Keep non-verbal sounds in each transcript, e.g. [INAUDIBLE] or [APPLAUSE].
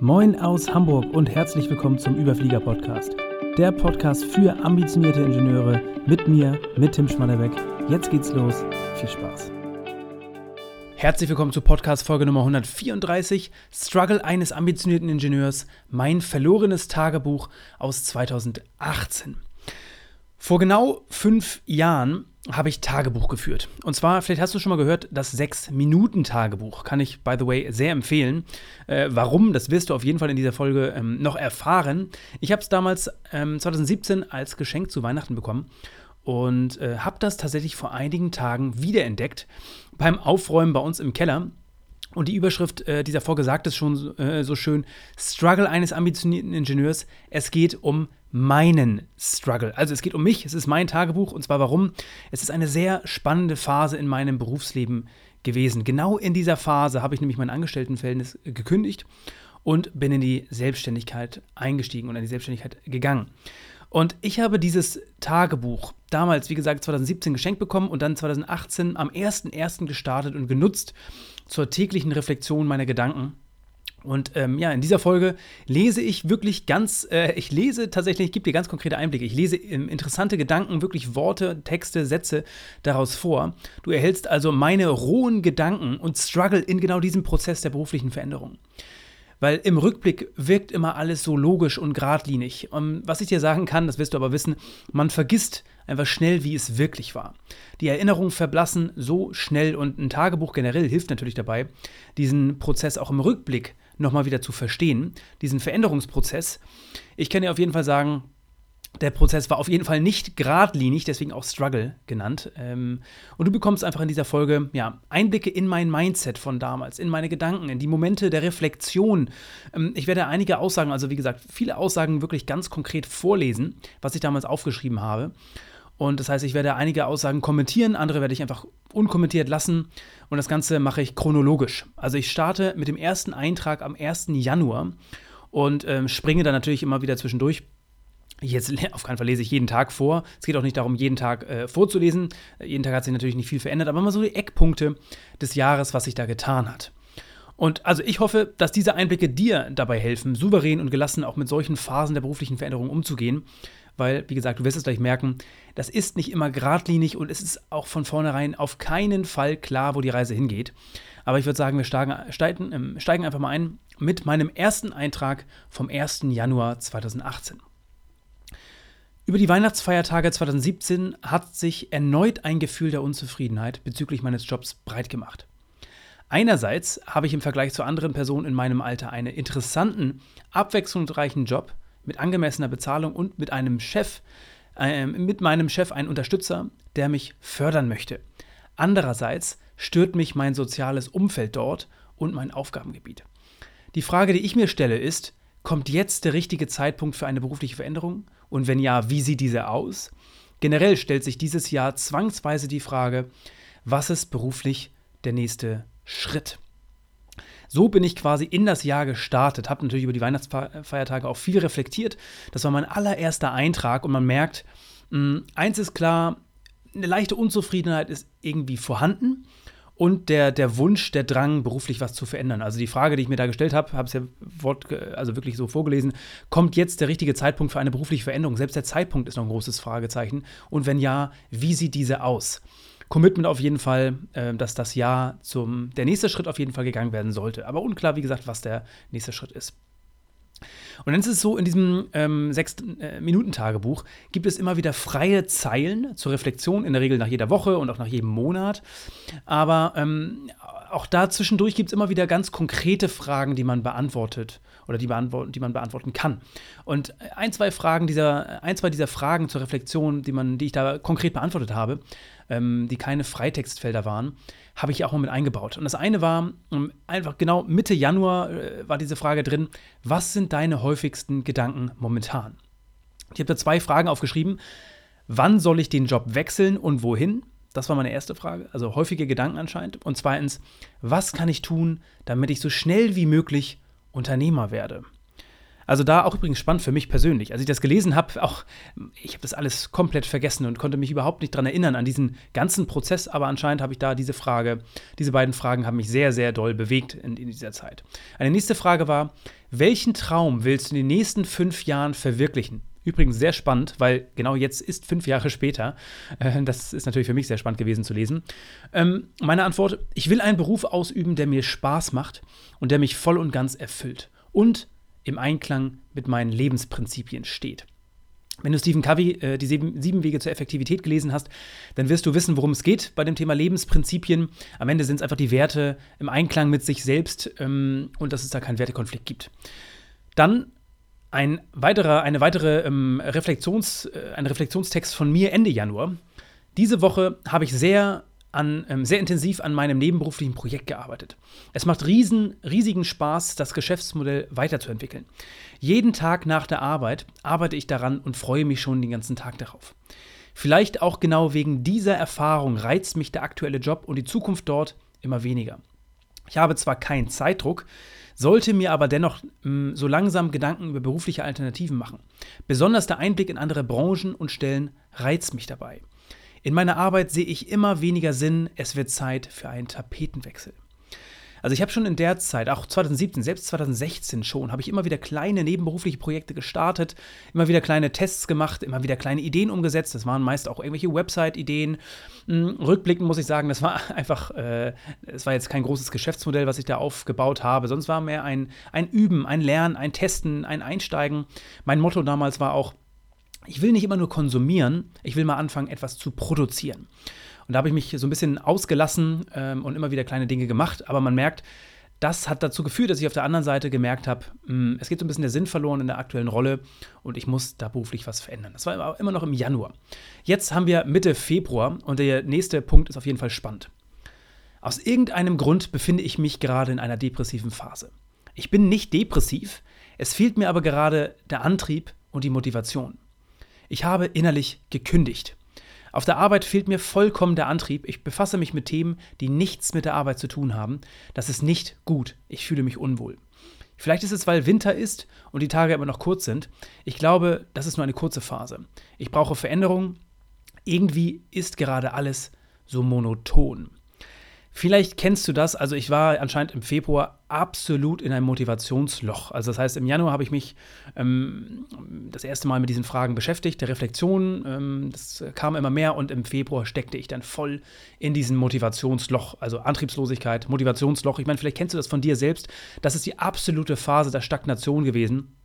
Moin aus Hamburg und herzlich willkommen zum Überflieger Podcast. Der Podcast für ambitionierte Ingenieure mit mir, mit Tim Schmannerbeck. Jetzt geht's los. Viel Spaß. Herzlich willkommen zu Podcast Folge Nummer 134, Struggle eines ambitionierten Ingenieurs, mein verlorenes Tagebuch aus 2018. Vor genau fünf Jahren habe ich Tagebuch geführt. Und zwar, vielleicht hast du schon mal gehört, das 6-Minuten-Tagebuch. Kann ich, by the way, sehr empfehlen. Äh, warum, das wirst du auf jeden Fall in dieser Folge ähm, noch erfahren. Ich habe es damals ähm, 2017 als Geschenk zu Weihnachten bekommen und äh, habe das tatsächlich vor einigen Tagen wiederentdeckt beim Aufräumen bei uns im Keller. Und die Überschrift äh, dieser Folge sagt es schon äh, so schön: Struggle eines ambitionierten Ingenieurs. Es geht um meinen Struggle. Also es geht um mich, es ist mein Tagebuch. Und zwar warum? Es ist eine sehr spannende Phase in meinem Berufsleben gewesen. Genau in dieser Phase habe ich nämlich mein Angestelltenverhältnis gekündigt und bin in die Selbstständigkeit eingestiegen und in die Selbstständigkeit gegangen. Und ich habe dieses Tagebuch damals, wie gesagt, 2017 geschenkt bekommen und dann 2018 am 1.1. gestartet und genutzt zur täglichen Reflexion meiner Gedanken. Und ähm, ja, in dieser Folge lese ich wirklich ganz, äh, ich lese tatsächlich, ich gebe dir ganz konkrete Einblicke. Ich lese ähm, interessante Gedanken, wirklich Worte, Texte, Sätze daraus vor. Du erhältst also meine rohen Gedanken und Struggle in genau diesem Prozess der beruflichen Veränderung. Weil im Rückblick wirkt immer alles so logisch und geradlinig. Und was ich dir sagen kann, das wirst du aber wissen, man vergisst einfach schnell, wie es wirklich war. Die Erinnerungen verblassen so schnell und ein Tagebuch generell hilft natürlich dabei, diesen Prozess auch im Rückblick nochmal wieder zu verstehen, diesen Veränderungsprozess. Ich kann dir auf jeden Fall sagen, der Prozess war auf jeden Fall nicht geradlinig, deswegen auch Struggle genannt. Ähm, und du bekommst einfach in dieser Folge ja, Einblicke in mein Mindset von damals, in meine Gedanken, in die Momente der Reflexion. Ähm, ich werde einige Aussagen, also wie gesagt, viele Aussagen wirklich ganz konkret vorlesen, was ich damals aufgeschrieben habe. Und das heißt, ich werde einige Aussagen kommentieren, andere werde ich einfach unkommentiert lassen. Und das Ganze mache ich chronologisch. Also ich starte mit dem ersten Eintrag am 1. Januar und ähm, springe dann natürlich immer wieder zwischendurch Jetzt auf keinen Fall lese ich jeden Tag vor. Es geht auch nicht darum, jeden Tag äh, vorzulesen. Jeden Tag hat sich natürlich nicht viel verändert, aber mal so die Eckpunkte des Jahres, was sich da getan hat. Und also ich hoffe, dass diese Einblicke dir dabei helfen, souverän und gelassen auch mit solchen Phasen der beruflichen Veränderung umzugehen. Weil, wie gesagt, du wirst es gleich merken, das ist nicht immer geradlinig und es ist auch von vornherein auf keinen Fall klar, wo die Reise hingeht. Aber ich würde sagen, wir steigen, steigen, steigen einfach mal ein mit meinem ersten Eintrag vom 1. Januar 2018. Über die Weihnachtsfeiertage 2017 hat sich erneut ein Gefühl der Unzufriedenheit bezüglich meines Jobs breit gemacht. Einerseits habe ich im Vergleich zu anderen Personen in meinem Alter einen interessanten, abwechslungsreichen Job mit angemessener Bezahlung und mit einem Chef, äh, mit meinem Chef einen Unterstützer, der mich fördern möchte. Andererseits stört mich mein soziales Umfeld dort und mein Aufgabengebiet. Die Frage, die ich mir stelle, ist, kommt jetzt der richtige Zeitpunkt für eine berufliche Veränderung? Und wenn ja, wie sieht diese aus? Generell stellt sich dieses Jahr zwangsweise die Frage, was ist beruflich der nächste Schritt? So bin ich quasi in das Jahr gestartet, habe natürlich über die Weihnachtsfeiertage auch viel reflektiert. Das war mein allererster Eintrag und man merkt, mh, hm, eins ist klar, eine leichte Unzufriedenheit ist irgendwie vorhanden und der, der Wunsch, der Drang, beruflich was zu verändern. Also die Frage, die ich mir da gestellt habe, habe es ja Wort, also wirklich so vorgelesen, kommt jetzt der richtige Zeitpunkt für eine berufliche Veränderung? Selbst der Zeitpunkt ist noch ein großes Fragezeichen. Und wenn ja, wie sieht diese aus? Commitment auf jeden Fall, äh, dass das Jahr zum, der nächste Schritt auf jeden Fall gegangen werden sollte. Aber unklar, wie gesagt, was der nächste Schritt ist. Und dann ist es so, in diesem ähm, Sechs-Minuten-Tagebuch äh, gibt es immer wieder freie Zeilen zur Reflexion, in der Regel nach jeder Woche und auch nach jedem Monat. Aber ähm, auch da zwischendurch gibt es immer wieder ganz konkrete Fragen, die man beantwortet oder die, beantworten, die man beantworten kann. Und ein, zwei Fragen dieser, ein, zwei dieser Fragen zur Reflexion, die, man, die ich da konkret beantwortet habe, ähm, die keine Freitextfelder waren, habe ich auch mal mit eingebaut. Und das eine war ähm, einfach genau Mitte Januar äh, war diese Frage drin: Was sind deine häufigsten Gedanken momentan? Ich habe da zwei Fragen aufgeschrieben. Wann soll ich den Job wechseln und wohin? Das war meine erste Frage, also häufige Gedanken anscheinend. Und zweitens, was kann ich tun, damit ich so schnell wie möglich Unternehmer werde? Also da auch übrigens spannend für mich persönlich. Als ich das gelesen habe, auch ich habe das alles komplett vergessen und konnte mich überhaupt nicht daran erinnern an diesen ganzen Prozess, aber anscheinend habe ich da diese Frage, diese beiden Fragen haben mich sehr, sehr doll bewegt in, in dieser Zeit. Eine nächste Frage war, Welchen Traum willst du in den nächsten fünf Jahren verwirklichen? Übrigens sehr spannend, weil genau jetzt ist fünf Jahre später. Äh, das ist natürlich für mich sehr spannend gewesen zu lesen. Ähm, meine Antwort: Ich will einen Beruf ausüben, der mir Spaß macht und der mich voll und ganz erfüllt und im Einklang mit meinen Lebensprinzipien steht. Wenn du Stephen Covey äh, die sieben, Wege zur Effektivität gelesen hast, dann wirst du wissen, worum es geht bei dem Thema Lebensprinzipien. Am Ende sind es einfach die Werte im Einklang mit sich selbst ähm, und dass es da keinen Wertekonflikt gibt. Dann ein weiterer, eine weitere ähm, Reflexions, äh, ein Reflexionstext von mir Ende Januar. Diese Woche habe ich sehr, an, ähm, sehr intensiv an meinem nebenberuflichen Projekt gearbeitet. Es macht riesen, riesigen Spaß, das Geschäftsmodell weiterzuentwickeln. Jeden Tag nach der Arbeit arbeite ich daran und freue mich schon den ganzen Tag darauf. Vielleicht auch genau wegen dieser Erfahrung reizt mich der aktuelle Job und die Zukunft dort immer weniger. Ich habe zwar keinen Zeitdruck, sollte mir aber dennoch mh, hm, so langsam Gedanken über berufliche Alternativen machen. Besonders der Einblick in andere Branchen und Stellen reizt mich dabei. In meiner Arbeit sehe ich immer weniger Sinn, es wird Zeit für einen Tapetenwechsel. Also ich habe schon in der Zeit, auch 2017, selbst 2016 schon, habe ich immer wieder kleine nebenberufliche Projekte gestartet, immer wieder kleine Tests gemacht, immer wieder kleine Ideen umgesetzt. Das waren meist auch irgendwelche Website-Ideen. Hm, rückblickend muss ich sagen, das war [LAUGHS] einfach, äh, es war jetzt kein großes Geschäftsmodell, was ich da aufgebaut habe. Sonst war mehr ein, ein Üben, ein Lernen, ein Testen, ein Einsteigen. Mein Motto damals war auch, ich will nicht immer nur konsumieren, ich will mal anfangen, etwas zu produzieren. Und da habe ich mich so ein bisschen ausgelassen ähm, und immer wieder kleine Dinge gemacht. Aber man merkt, das hat dazu geführt, dass ich auf der anderen Seite gemerkt habe, hm, es geht so ein bisschen der Sinn verloren in der aktuellen Rolle und ich muss da beruflich was verändern. Das war immer noch im Januar. Jetzt haben wir Mitte Februar und der nächste Punkt ist auf jeden Fall spannend. Aus irgendeinem Grund befinde ich mich gerade in einer depressiven Phase. Ich bin nicht depressiv, es fehlt mir aber gerade der Antrieb und die Motivation. Ich habe innerlich gekündigt. Auf der Arbeit fehlt mir vollkommen der Antrieb. Ich befasse mich mit Themen, die nichts mit der Arbeit zu tun haben. Das ist nicht gut. Ich fühle mich unwohl. Vielleicht ist es, weil Winter ist und die Tage immer noch kurz sind. Ich glaube, das ist nur eine kurze Phase. Ich brauche Veränderung. Irgendwie ist gerade alles so monoton. Vielleicht kennst du das. Also ich war anscheinend im Februar absolut in einem Motivationsloch. Also das heißt, im Januar habe ich mich ähm, das erste Mal mit diesen Fragen beschäftigt, der Reflexion. Ähm, das kam immer mehr und im Februar steckte ich dann voll in diesem Motivationsloch. Also Antriebslosigkeit, Motivationsloch. Ich meine, vielleicht kennst du das von dir selbst. Das ist die absolute Phase der Stagnation gewesen.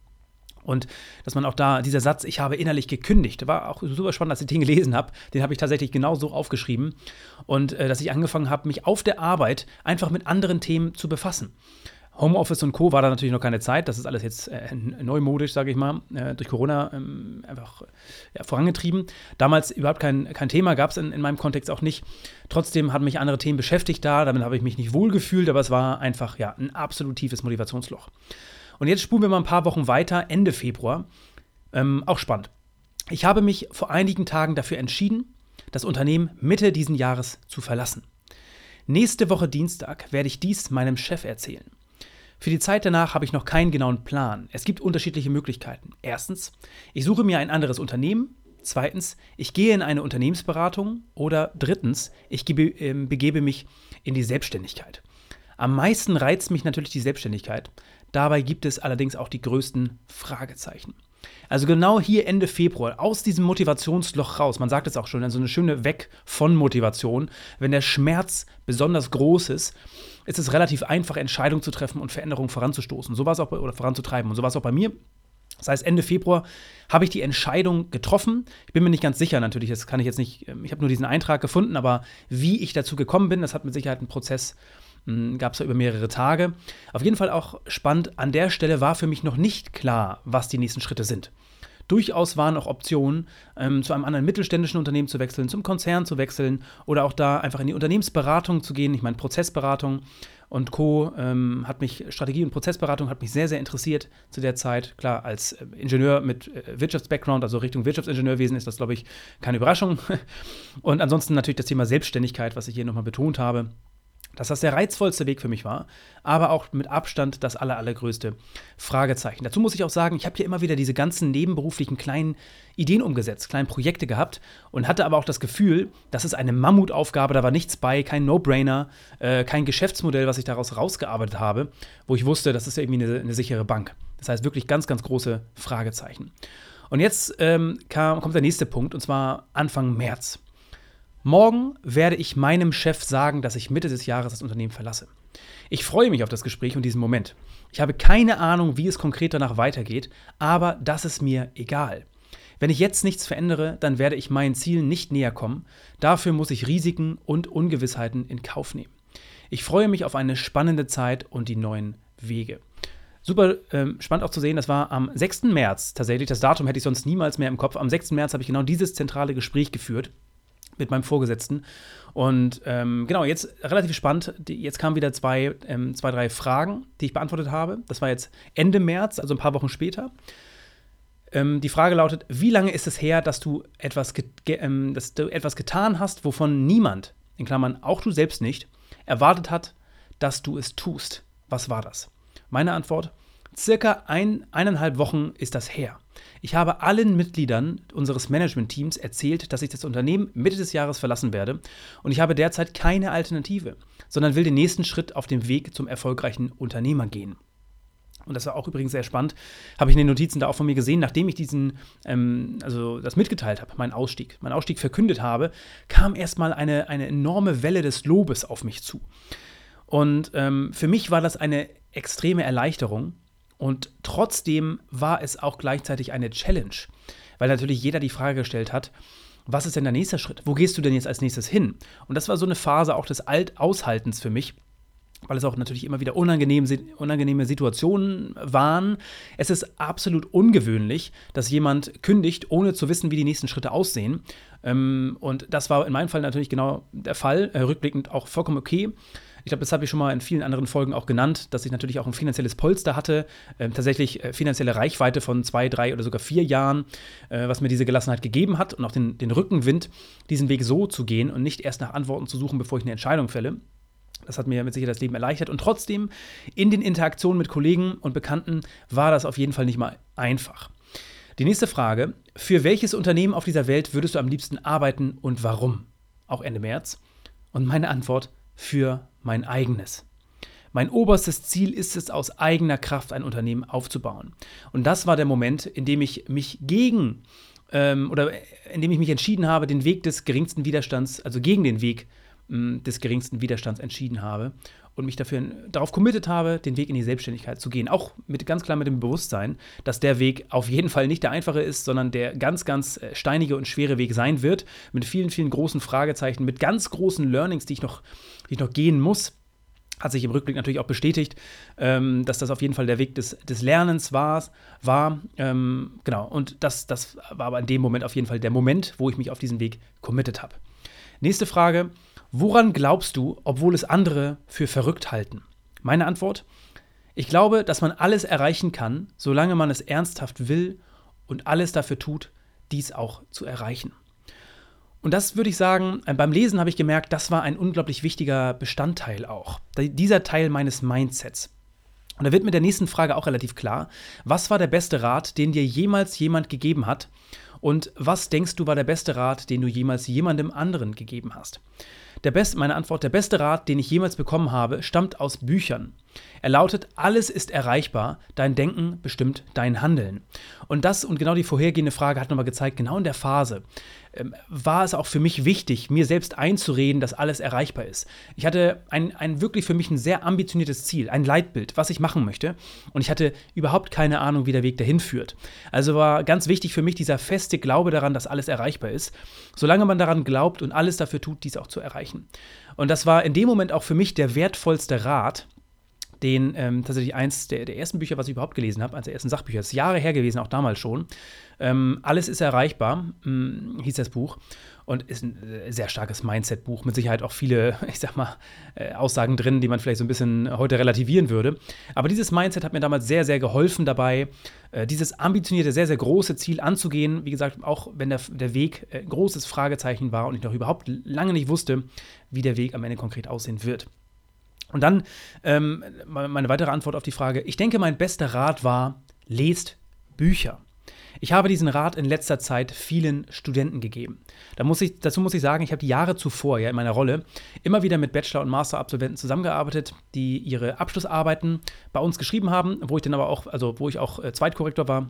Und dass man auch da, dieser Satz, ich habe innerlich gekündigt, war auch super spannend, als ich den gelesen habe. Den habe ich tatsächlich genau so aufgeschrieben. Und äh, dass ich angefangen habe, mich auf der Arbeit einfach mit anderen Themen zu befassen. Homeoffice und Co. war da natürlich noch keine Zeit. Das ist alles jetzt äh, neumodisch, sage ich mal, äh, durch Corona ähm, einfach ja, vorangetrieben. Damals überhaupt kein, kein Thema, gab es in, in, meinem Kontext auch nicht. Trotzdem hatten mich andere Themen beschäftigt da. Damit habe ich mich nicht wohlgefühlt, aber es war einfach ja, ein absolut tiefes Motivationsloch. Und jetzt spulen wir mal ein paar Wochen weiter, Ende Februar. Ähm, auch spannend. Ich habe mich vor einigen Tagen dafür entschieden, das Unternehmen Mitte diesen Jahres zu verlassen. Nächste Woche Dienstag werde ich dies meinem Chef erzählen. Für die Zeit danach habe ich noch keinen genauen Plan. Es gibt unterschiedliche Möglichkeiten. Erstens, ich suche mir ein anderes Unternehmen. Zweitens, ich gehe in eine Unternehmensberatung. Oder drittens, ich gebe, äh, begebe mich in die Selbstständigkeit. Am meisten reizt mich natürlich die Selbstständigkeit, Dabei gibt es allerdings auch die größten Fragezeichen. Also genau hier Ende Februar, aus diesem Motivationsloch raus, man sagt es auch schon, so also eine schöne Weg von Motivation, wenn der Schmerz besonders groß ist, ist es relativ einfach, Entscheidungen zu treffen und Veränderungen voranzustoßen. So war es auch bei, oder voranzutreiben. Und so war es auch bei mir. Das heißt, Ende Februar habe ich die Entscheidung getroffen. Ich bin mir nicht ganz sicher, natürlich, das kann ich jetzt nicht, ähm, ich habe nur diesen Eintrag gefunden, aber wie ich dazu gekommen bin, das hat mit Sicherheit einen Prozess hm, gab es ja über mehrere Tage. Auf jeden Fall auch spannend, an der Stelle war für mich noch nicht klar, was die nächsten Schritte sind. Durchaus waren auch Optionen, ähm, zu einem anderen mittelständischen Unternehmen zu wechseln, zum Konzern zu wechseln oder auch da einfach in die Unternehmensberatung zu gehen. Ich meine, Prozessberatung und Co. Ähm, hat mich, Strategie und Prozessberatung hat mich sehr, sehr interessiert zu der Zeit. Klar, als äh, Ingenieur mit äh, Wirtschaftsbackground, also Richtung Wirtschaftsingenieurwesen, ist das, glaube ich, keine Überraschung. [LAUGHS] Und ansonsten natürlich das Thema Selbstständigkeit, was ich hier nochmal betont habe dass das der reizvollste Weg für mich war, aber auch mit Abstand das aller, allergrößte Fragezeichen. Dazu muss ich auch sagen, ich habe hier immer wieder diese ganzen nebenberuflichen kleinen Ideen umgesetzt, kleine Projekte gehabt und hatte aber auch das Gefühl, das ist eine Mammutaufgabe, da war nichts bei, kein No-Brainer, äh, kein Geschäftsmodell, was ich daraus rausgearbeitet habe, wo ich wusste, das ist irgendwie eine, eine sichere Bank. Das heißt wirklich ganz, ganz große Fragezeichen. Und jetzt ähm, kam, kommt der nächste Punkt, und zwar Anfang März. Morgen werde ich meinem Chef sagen, dass ich Mitte des Jahres das Unternehmen verlasse. Ich freue mich auf das Gespräch und diesen Moment. Ich habe keine Ahnung, wie es konkret danach weitergeht, aber das ist mir egal. Wenn ich jetzt nichts verändere, dann werde ich meinen Zielen nicht näher kommen. Dafür muss ich Risiken und Ungewissheiten in Kauf nehmen. Ich freue mich auf eine spannende Zeit und die neuen Wege. Super ähm, spannend auch zu sehen, das war am 6. März tatsächlich. Das Datum hätte ich sonst niemals mehr im Kopf. Am 6. März habe ich genau dieses zentrale Gespräch geführt mit meinem Vorgesetzten. Und ähm, genau, jetzt relativ spannend. Die, jetzt kamen wieder zwei, ähm, zwei, drei Fragen, die ich beantwortet habe. Das war jetzt Ende März, also ein paar Wochen später. Ähm, die Frage lautet: Wie lange ist es her, dass du, etwas ähm, dass du etwas getan hast, wovon niemand, in Klammern auch du selbst nicht, erwartet hat, dass du es tust? Was war das? Meine Antwort: Circa ein, eineinhalb Wochen ist das her. Ich habe allen Mitgliedern unseres Management-Teams erzählt, dass ich das Unternehmen Mitte des Jahres verlassen werde und ich habe derzeit keine Alternative, sondern will den nächsten Schritt auf dem Weg zum erfolgreichen Unternehmer gehen. Und das war auch übrigens sehr spannend, habe ich in den Notizen da auch von mir gesehen, nachdem ich diesen, ähm, also das mitgeteilt habe, meinen Ausstieg, meinen Ausstieg verkündet habe, kam erstmal eine, eine enorme Welle des Lobes auf mich zu. Und ähm, für mich war das eine extreme Erleichterung, und trotzdem war es auch gleichzeitig eine Challenge, weil natürlich jeder die Frage gestellt hat, was ist denn der nächste Schritt? Wo gehst du denn jetzt als nächstes hin? Und das war so eine Phase auch des Alt-Aushaltens für mich, weil es auch natürlich immer wieder unangenehm, unangenehme Situationen waren. Es ist absolut ungewöhnlich, dass jemand kündigt, ohne zu wissen, wie die nächsten Schritte aussehen. Ähm, und das war in meinem Fall natürlich genau der Fall, äh, rückblickend auch vollkommen okay. Ich glaube, das habe ich schon mal in vielen anderen Folgen auch genannt, dass ich natürlich auch ein finanzielles Polster hatte, äh, tatsächlich äh, finanzielle Reichweite von zwei, drei oder sogar vier Jahren, äh, was mir diese Gelassenheit gegeben hat und auch den, den Rückenwind, diesen Weg so zu gehen und nicht erst nach Antworten zu suchen, bevor ich eine Entscheidung fälle. Das hat mir mit Sicherheit das Leben erleichtert. Und trotzdem, in den Interaktionen mit Kollegen und Bekannten war das auf jeden Fall nicht mal einfach. Die nächste Frage: Für welches Unternehmen auf dieser Welt würdest du am liebsten arbeiten und warum? Auch Ende März. Und meine Antwort: für mein eigenes. Mein oberstes Ziel ist es, aus eigener Kraft ein Unternehmen aufzubauen. Und das war der Moment, in dem ich mich gegen ähm, oder in dem ich mich entschieden habe, den Weg des geringsten Widerstands, also gegen den Weg mh, des geringsten Widerstands entschieden habe und mich dafür darauf committed habe, den Weg in die Selbstständigkeit zu gehen. Auch mit ganz klar mit dem Bewusstsein, dass der Weg auf jeden Fall nicht der einfache ist, sondern der ganz, ganz äh, steinige und schwere Weg sein wird, mit vielen, vielen großen Fragezeichen, mit ganz großen Learnings, die ich noch, die ich noch gehen muss hat sich im Rückblick natürlich auch bestätigt, ähm, dass das auf jeden Fall der Weg des, des Lernens war. war ähm, genau, und das, das war aber in dem Moment auf jeden Fall der Moment, wo ich mich auf diesen Weg committed habe. Nächste Frage: Woran glaubst du, obwohl es andere für verrückt halten? Meine Antwort? Ich glaube, dass man alles erreichen kann, solange man es ernsthaft will und alles dafür tut, dies auch zu erreichen. Und das würde ich sagen, beim Lesen habe ich gemerkt, das war ein unglaublich wichtiger Bestandteil auch. Dieser Teil meines Mindsets. Und da wird mit der nächsten Frage auch relativ klar, was war der beste Rat, den dir jemals jemand gegeben hat? Und was denkst du war der beste Rat, den du jemals jemandem anderen gegeben hast? Der best, meine Antwort, der beste Rat, den ich jemals bekommen habe, stammt aus Büchern. Er lautet, alles ist erreichbar, dein Denken bestimmt dein Handeln. Und das und genau die vorhergehende Frage hat nochmal gezeigt, genau in der Phase, ähm, war es auch für mich wichtig, mir selbst einzureden, dass alles erreichbar ist. Ich hatte ein, ein wirklich für mich ein sehr ambitioniertes Ziel, ein Leitbild, was ich machen möchte. Und ich hatte überhaupt keine Ahnung, wie der Weg dahin führt. Also war ganz wichtig für mich dieser feste Glaube daran, dass alles erreichbar ist. Solange man daran glaubt und alles dafür tut, dies auch zu erreichen. Und das war in dem Moment auch für mich der wertvollste Rat, den ähm, tatsächlich eins der, der, ersten Bücher, was ich überhaupt gelesen habe, eines der ersten Sachbücher, ist Jahre her gewesen, auch damals schon. Ähm, Alles ist erreichbar, mh, hm, hieß das Buch. Und ist ein äh, sehr starkes Mindset-Buch. Mit Sicherheit auch viele, [LAUGHS] ich sag mal, äh, Aussagen drin, die man vielleicht so ein bisschen heute relativieren würde. Aber dieses Mindset hat mir damals sehr, sehr geholfen dabei, äh, dieses ambitionierte, sehr, sehr große Ziel anzugehen. Wie gesagt, auch wenn der, der Weg ein großes Fragezeichen war und ich noch überhaupt lange nicht wusste, wie der Weg am Ende konkret aussehen wird. Und dann ähm, meine weitere Antwort auf die Frage. Ich denke, mein bester Rat war, lest Bücher. Ich habe diesen Rat in letzter Zeit vielen Studenten gegeben. Da muss ich, dazu muss ich sagen, ich habe die Jahre zuvor ja in meiner Rolle immer wieder mit Bachelor- und Master-Absolventen zusammengearbeitet, die ihre Abschlussarbeiten bei uns geschrieben haben, wo ich dann aber auch, also wo ich auch äh, Zweitkorrektor war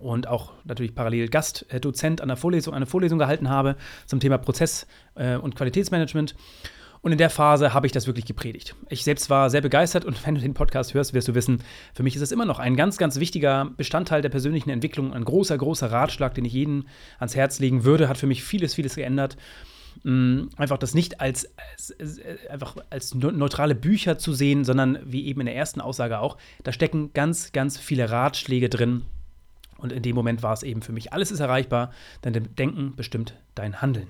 und auch natürlich parallel Gastdozent an der Vorlesung, eine Vorlesung gehalten habe zum Thema Prozess- äh, und Qualitätsmanagement. Und in der Phase habe ich das wirklich gepredigt. Ich selbst war sehr begeistert und [LAUGHS] wenn du den Podcast hörst, wirst du wissen, für mich ist es immer noch ein ganz, ganz wichtiger Bestandteil der persönlichen Entwicklung, ein großer, großer Ratschlag, den ich jedem ans Herz legen würde, hat für mich vieles, vieles geändert. Mm, einfach das nicht als, als, als, einfach als neutrale Bücher zu sehen, sondern wie eben in der ersten Aussage auch, da stecken ganz, ganz viele Ratschläge drin. Und in dem Moment war es eben für mich, alles ist erreichbar, dein Denken bestimmt dein Handeln.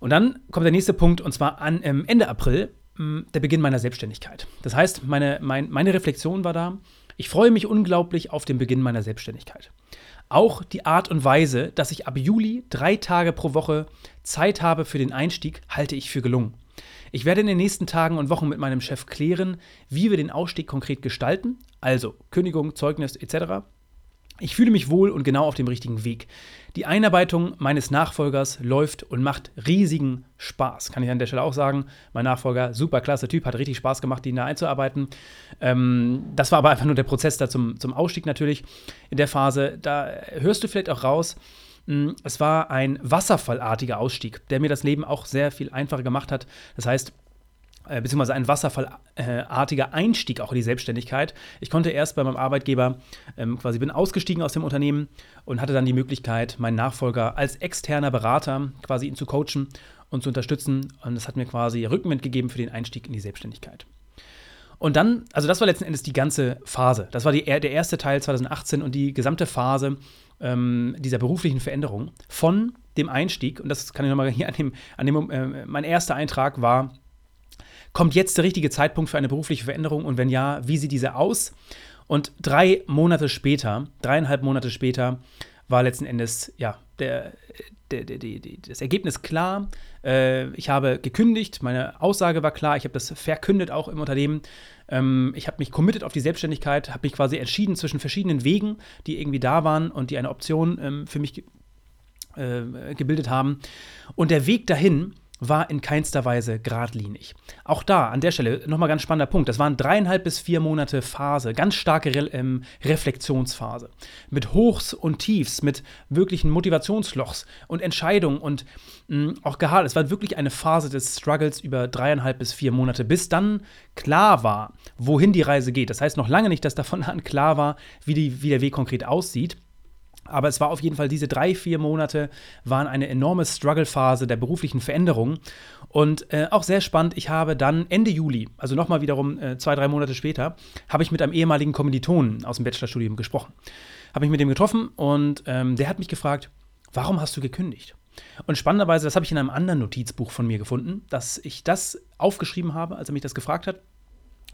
Und dann kommt der nächste Punkt, und zwar an, ähm, Ende April, mh, der Beginn meiner Selbstständigkeit. Das heißt, meine, mein, meine Reflexion war da, ich freue mich unglaublich auf den Beginn meiner Selbstständigkeit. Auch die Art und Weise, dass ich ab Juli drei Tage pro Woche Zeit habe für den Einstieg, halte ich für gelungen. Ich werde in den nächsten Tagen und Wochen mit meinem Chef klären, wie wir den Ausstieg konkret gestalten, also Kündigung, Zeugnis etc. Ich fühle mich wohl und genau auf dem richtigen Weg. Die Einarbeitung meines Nachfolgers läuft und macht riesigen Spaß. Kann ich an der Stelle auch sagen. Mein Nachfolger, super klasse Typ, hat richtig Spaß gemacht, ihn da einzuarbeiten. Ähm, das war aber einfach nur der Prozess da zum, zum Ausstieg natürlich in der Phase. Da hörst du vielleicht auch raus, hm, es war ein wasserfallartiger Ausstieg, der mir das Leben auch sehr viel einfacher gemacht hat. Das heißt, äh, beziehungsweise ein wasserfallartiger Einstieg auch in die Selbstständigkeit. Ich konnte erst bei meinem Arbeitgeber ähm, quasi bin ausgestiegen aus dem Unternehmen und hatte dann die Möglichkeit, meinen Nachfolger als externer Berater quasi ihn zu coachen und zu unterstützen. Und das hat mir quasi Rückenwind gegeben für den Einstieg in die Selbstständigkeit. Und dann, also das war letzten Endes die ganze Phase. Das war die, der erste Teil 2018 und die gesamte Phase ähm, dieser beruflichen Veränderung von dem Einstieg. Und das kann ich nochmal hier an dem, an dem äh, mein erster Eintrag war Kommt jetzt der richtige Zeitpunkt für eine berufliche Veränderung und wenn ja, wie sieht diese aus? Und drei Monate später, dreieinhalb Monate später, war letzten Endes ja der, der, der, das Ergebnis klar. Äh, ich habe gekündigt, meine Aussage war klar, ich habe das verkündet auch im Unternehmen. Ähm, ich habe mich committed auf die Selbstständigkeit, habe mich quasi entschieden zwischen verschiedenen Wegen, die irgendwie da waren und die eine Option ähm, für mich äh, gebildet haben. Und der Weg dahin war in keinster Weise geradlinig. Auch da, an der Stelle, nochmal ganz spannender Punkt. Das waren dreieinhalb bis vier Monate Phase, ganz starke Re ähm, Reflexionsphase. Mit Hochs und Tiefs, mit wirklichen Motivationslochs und Entscheidungen und mh, auch Gehalt. Es war wirklich eine Phase des Struggles über dreieinhalb bis vier Monate, bis dann klar war, wohin die Reise geht. Das heißt noch lange nicht, dass davon [LAUGHS] an klar war, wie, die, wie der Weg konkret aussieht. Aber es war auf jeden Fall, diese drei, vier Monate waren eine enorme Struggle-Phase der beruflichen Veränderung. Und äh, auch sehr spannend, ich habe dann Ende Juli, also nochmal wiederum äh, zwei, drei Monate später, habe ich mit einem ehemaligen Kommilitonen aus dem Bachelorstudium gesprochen. Habe ich mit dem getroffen und ähm, der hat mich gefragt, warum hast du gekündigt? Und spannenderweise, das habe ich in einem anderen Notizbuch von mir gefunden, dass ich das aufgeschrieben habe, als er mich das gefragt hat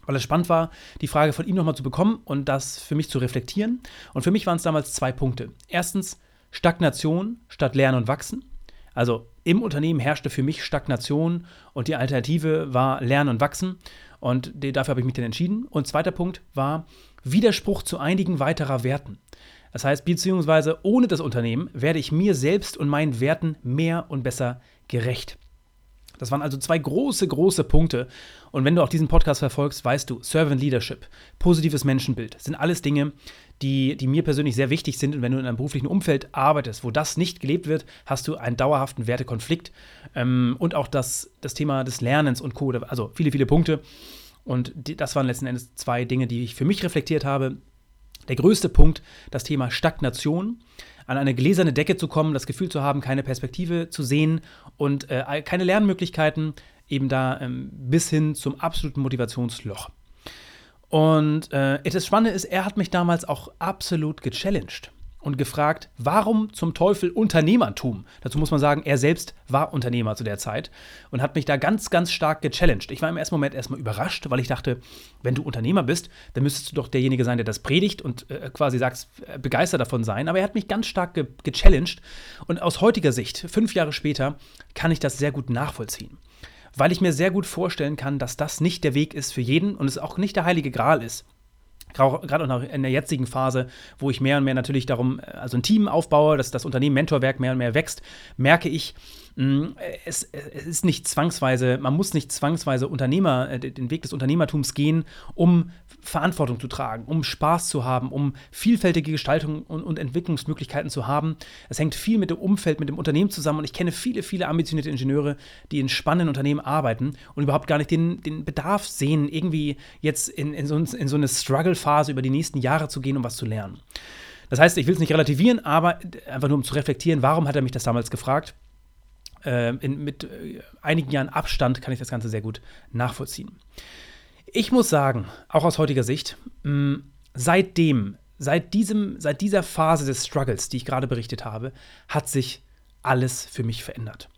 weil es spannend war, die Frage von ihm nochmal zu bekommen und das für mich zu reflektieren. Und für mich waren es damals zwei Punkte. Erstens Stagnation statt Lernen und Wachsen. Also im Unternehmen herrschte für mich Stagnation und die Alternative war Lernen und Wachsen. Und dafür habe ich mich dann entschieden. Und zweiter Punkt war Widerspruch zu einigen weiterer Werten. Das heißt, beziehungsweise ohne das Unternehmen werde ich mir selbst und meinen Werten mehr und besser gerecht. Das waren also zwei große, große Punkte. Und wenn du auch diesen Podcast verfolgst, weißt du, Servant Leadership, positives Menschenbild, sind alles Dinge, die, die mir persönlich sehr wichtig sind. Und wenn du in einem beruflichen Umfeld arbeitest, wo das nicht gelebt wird, hast du einen dauerhaften Wertekonflikt. Ähm, und auch das, das Thema des Lernens und Co. Also viele, viele Punkte. Und die, das waren letzten Endes zwei Dinge, die ich für mich reflektiert habe. Der größte Punkt, das Thema Stagnation an eine gläserne Decke zu kommen, das Gefühl zu haben, keine Perspektive zu sehen und äh, keine Lernmöglichkeiten, eben da ähm, bis hin zum absoluten Motivationsloch. Und äh, das Spannende ist, er hat mich damals auch absolut gechallenged und gefragt, warum zum Teufel Unternehmertum? Dazu muss man sagen, er selbst war Unternehmer zu der Zeit und hat mich da ganz, ganz stark gechallenged. Ich war im ersten Moment erstmal überrascht, weil ich dachte, wenn du Unternehmer bist, dann müsstest du doch derjenige sein, der das predigt und äh, quasi sagst, äh, begeistert davon sein. Aber er hat mich ganz stark ge gechallenged und aus heutiger Sicht, fünf Jahre später, kann ich das sehr gut nachvollziehen. weil ich mir sehr gut vorstellen kann, dass das nicht der Weg ist für jeden und es auch nicht der heilige Gral ist gerade auch in der jetzigen Phase, wo ich mehr und mehr natürlich darum, äh, also ein Team aufbaue, dass das Unternehmen Mentorwerk mehr und mehr wächst, merke ich, es, es, ist nicht zwangsweise, man muss nicht zwangsweise Unternehmer, äh, den Weg des Unternehmertums gehen, um Verantwortung zu tragen, um Spaß zu haben, um vielfältige Gestaltung und, und Entwicklungsmöglichkeiten zu haben. Es hängt viel mit dem Umfeld, mit dem Unternehmen zusammen und ich kenne viele, viele ambitionierte Ingenieure, die in spannenden Unternehmen arbeiten und überhaupt gar nicht den, den Bedarf sehen, irgendwie jetzt in, in, so, in so eine Struggle-Phase über die nächsten Jahre zu gehen, um was zu lernen. Das heißt, ich will es nicht relativieren, aber einfach nur um zu reflektieren, warum hat er mich das damals gefragt? Äh, in, mit äh, einigen Jahren Abstand kann ich das Ganze sehr gut nachvollziehen. Ich muss sagen, auch aus heutiger Sicht, mh, seitdem, seit, diesem, seit dieser Phase des Struggles, die ich gerade berichtet habe, hat sich alles für mich verändert.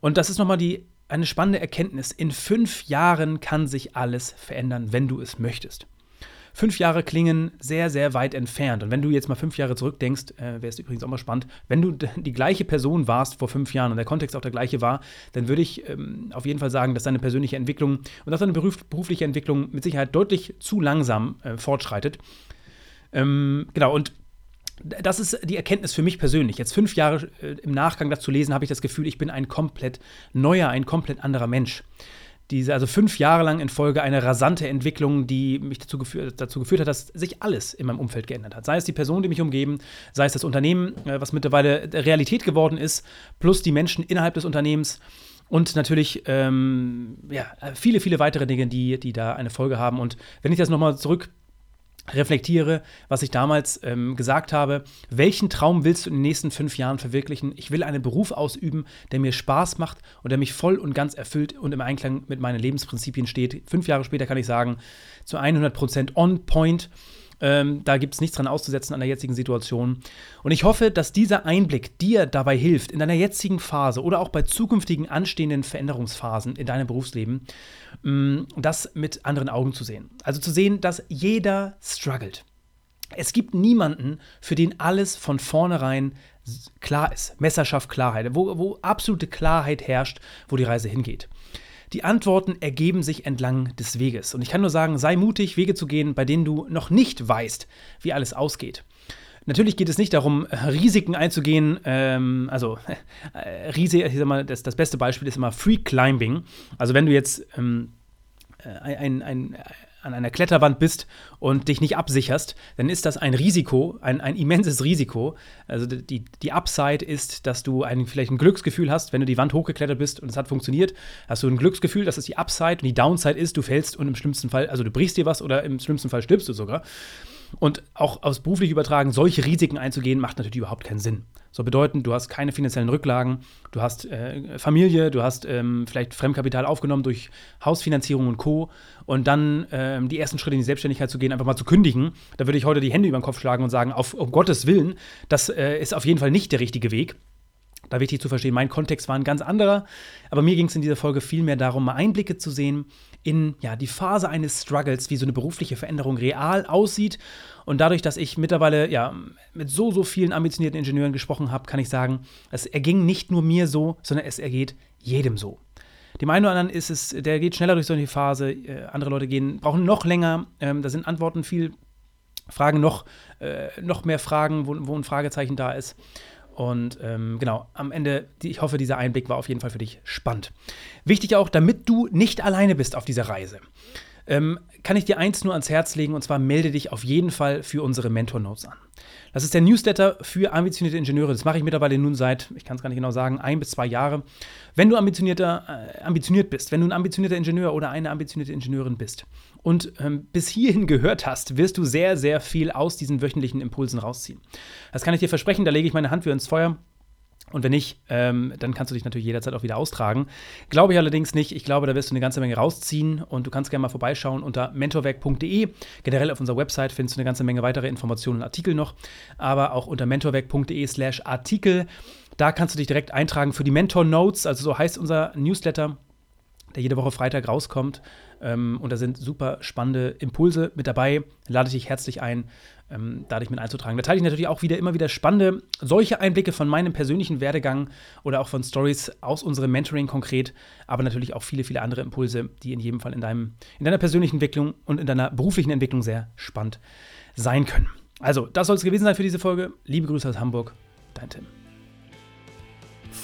Und das ist nochmal die, eine spannende Erkenntnis. In fünf Jahren kann sich alles verändern, wenn du es möchtest. Fünf Jahre klingen sehr, sehr weit entfernt. Und wenn du jetzt mal fünf Jahre zurückdenkst, äh, wäre es übrigens auch mal spannend, wenn du die gleiche Person warst vor fünf Jahren und der Kontext auch der gleiche war, dann würde ich ähm, auf jeden Fall sagen, dass deine persönliche Entwicklung und auch deine beruf berufliche Entwicklung mit Sicherheit deutlich zu langsam äh, fortschreitet. Ähm, genau, und das ist die Erkenntnis für mich persönlich. Jetzt fünf Jahre äh, im Nachgang dazu lesen, habe ich das Gefühl, ich bin ein komplett neuer, ein komplett anderer Mensch diese, also fünf Jahre lang in Folge eine rasante Entwicklung, die mich dazu geführt, dazu geführt hat, dass sich alles in meinem Umfeld geändert hat. Sei es die Personen, die mich umgeben, sei es das Unternehmen, äh, was mittlerweile Realität geworden ist, plus die Menschen innerhalb des Unternehmens und natürlich ähm, ja, viele, viele weitere Dinge, die, die da eine Folge haben. Und wenn ich das nochmal zurück reflektiere, was ich damals ähm, gesagt habe. Welchen Traum willst du in den nächsten fünf Jahren verwirklichen? Ich will einen Beruf ausüben, der mir Spaß macht und der mich voll und ganz erfüllt und im Einklang mit meinen Lebensprinzipien steht. Fünf Jahre später kann ich sagen, zu 100% on point. Ähm, da gibt es nichts dran auszusetzen an der jetzigen Situation. Und ich hoffe, dass dieser Einblick dir dabei hilft, in deiner jetzigen Phase oder auch bei zukünftigen anstehenden Veränderungsphasen in deinem Berufsleben, ähm, das mit anderen Augen zu sehen. Also zu sehen, dass jeder struggelt. Es gibt niemanden, für den alles von vornherein klar ist. Messerschaft Klarheit, wo, wo absolute Klarheit herrscht, wo die Reise hingeht. Die Antworten ergeben sich entlang des Weges. Und ich kann nur sagen, sei mutig, Wege zu gehen, bei denen du noch nicht weißt, wie alles ausgeht. Natürlich geht es nicht darum, Risiken einzugehen. Ähm, also, äh, Riese, ich sag mal, das, das beste Beispiel ist immer Free Climbing. Also, wenn du jetzt ähm, äh, ein, ein, an einer Kletterwand bist und dich nicht absicherst, dann ist das ein Risiko, ein, ein immenses Risiko. Also die, die Upside ist, dass du ein, vielleicht ein Glücksgefühl hast, wenn du die Wand hochgeklettert bist und es hat funktioniert, hast du ein Glücksgefühl, das ist die Upside und die Downside ist, du fällst und im schlimmsten Fall, also du brichst dir was oder im schlimmsten Fall stirbst du sogar. Und auch aus beruflich übertragen, solche Risiken einzugehen, macht natürlich überhaupt keinen Sinn. So bedeutend, du hast keine finanziellen Rücklagen, du hast äh, Familie, du hast ähm, vielleicht Fremdkapital aufgenommen durch Hausfinanzierung und Co. Und dann ähm, die ersten Schritte in die Selbstständigkeit zu gehen, einfach mal zu kündigen, da würde ich heute die Hände über den Kopf schlagen und sagen, auf, um Gottes Willen, das äh, ist auf jeden Fall nicht der richtige Weg. Da wichtig zu verstehen, mein Kontext war ein ganz anderer, aber mir ging es in dieser Folge viel mehr darum, mal Einblicke zu sehen in ja, die Phase eines Struggles, wie so eine berufliche Veränderung real aussieht. Und dadurch, dass ich mittlerweile ja, mit so, so vielen ambitionierten Ingenieuren gesprochen habe, kann ich sagen, es erging nicht nur mir so, sondern es ergeht jedem so. Dem einen oder anderen ist es, der geht schneller durch so eine Phase, äh, andere Leute gehen, brauchen noch länger, ähm, da sind Antworten viel, Fragen noch, äh, noch mehr Fragen, wo, wo ein Fragezeichen da ist. Und ähm, genau, am Ende, ich hoffe, dieser Einblick war auf jeden Fall für dich spannend. Wichtig auch, damit du nicht alleine bist auf dieser Reise, ähm, kann ich dir eins nur ans Herz legen und zwar melde dich auf jeden Fall für unsere Mentor Notes an. Das ist der Newsletter für ambitionierte Ingenieure. Das mache ich mittlerweile nun seit, ich kann es gar nicht genau sagen, ein bis zwei Jahre. Wenn du ambitionierter, äh, ambitioniert bist, wenn du ein ambitionierter Ingenieur oder eine ambitionierte Ingenieurin bist und ähm, bis hierhin gehört hast, wirst du sehr, sehr viel aus diesen wöchentlichen Impulsen rausziehen. Das kann ich dir versprechen, da lege ich meine Hand für ins Feuer. Und wenn nicht, ähm, dann kannst du dich natürlich jederzeit auch wieder austragen. Glaube ich allerdings nicht. Ich glaube, da wirst du eine ganze Menge rausziehen und du kannst gerne mal vorbeischauen unter mentorwerk.de. Generell auf unserer Website findest du eine ganze Menge weitere Informationen und Artikel noch, aber auch unter mentorwerk.de/slash Artikel. Da kannst du dich direkt eintragen für die Mentor Notes, also so heißt unser Newsletter der jede Woche Freitag rauskommt. Ähm, und da sind super spannende Impulse mit dabei. Lade ich dich herzlich ein, ähm, da dich mit einzutragen. Da teile ich natürlich auch wieder immer wieder spannende solche Einblicke von meinem persönlichen Werdegang oder auch von Stories aus unserem Mentoring konkret, aber natürlich auch viele, viele andere Impulse, die in jedem Fall in, deinem, in deiner persönlichen Entwicklung und in deiner beruflichen Entwicklung sehr spannend sein können. Also, das soll es gewesen sein für diese Folge. Liebe Grüße aus Hamburg, dein Tim.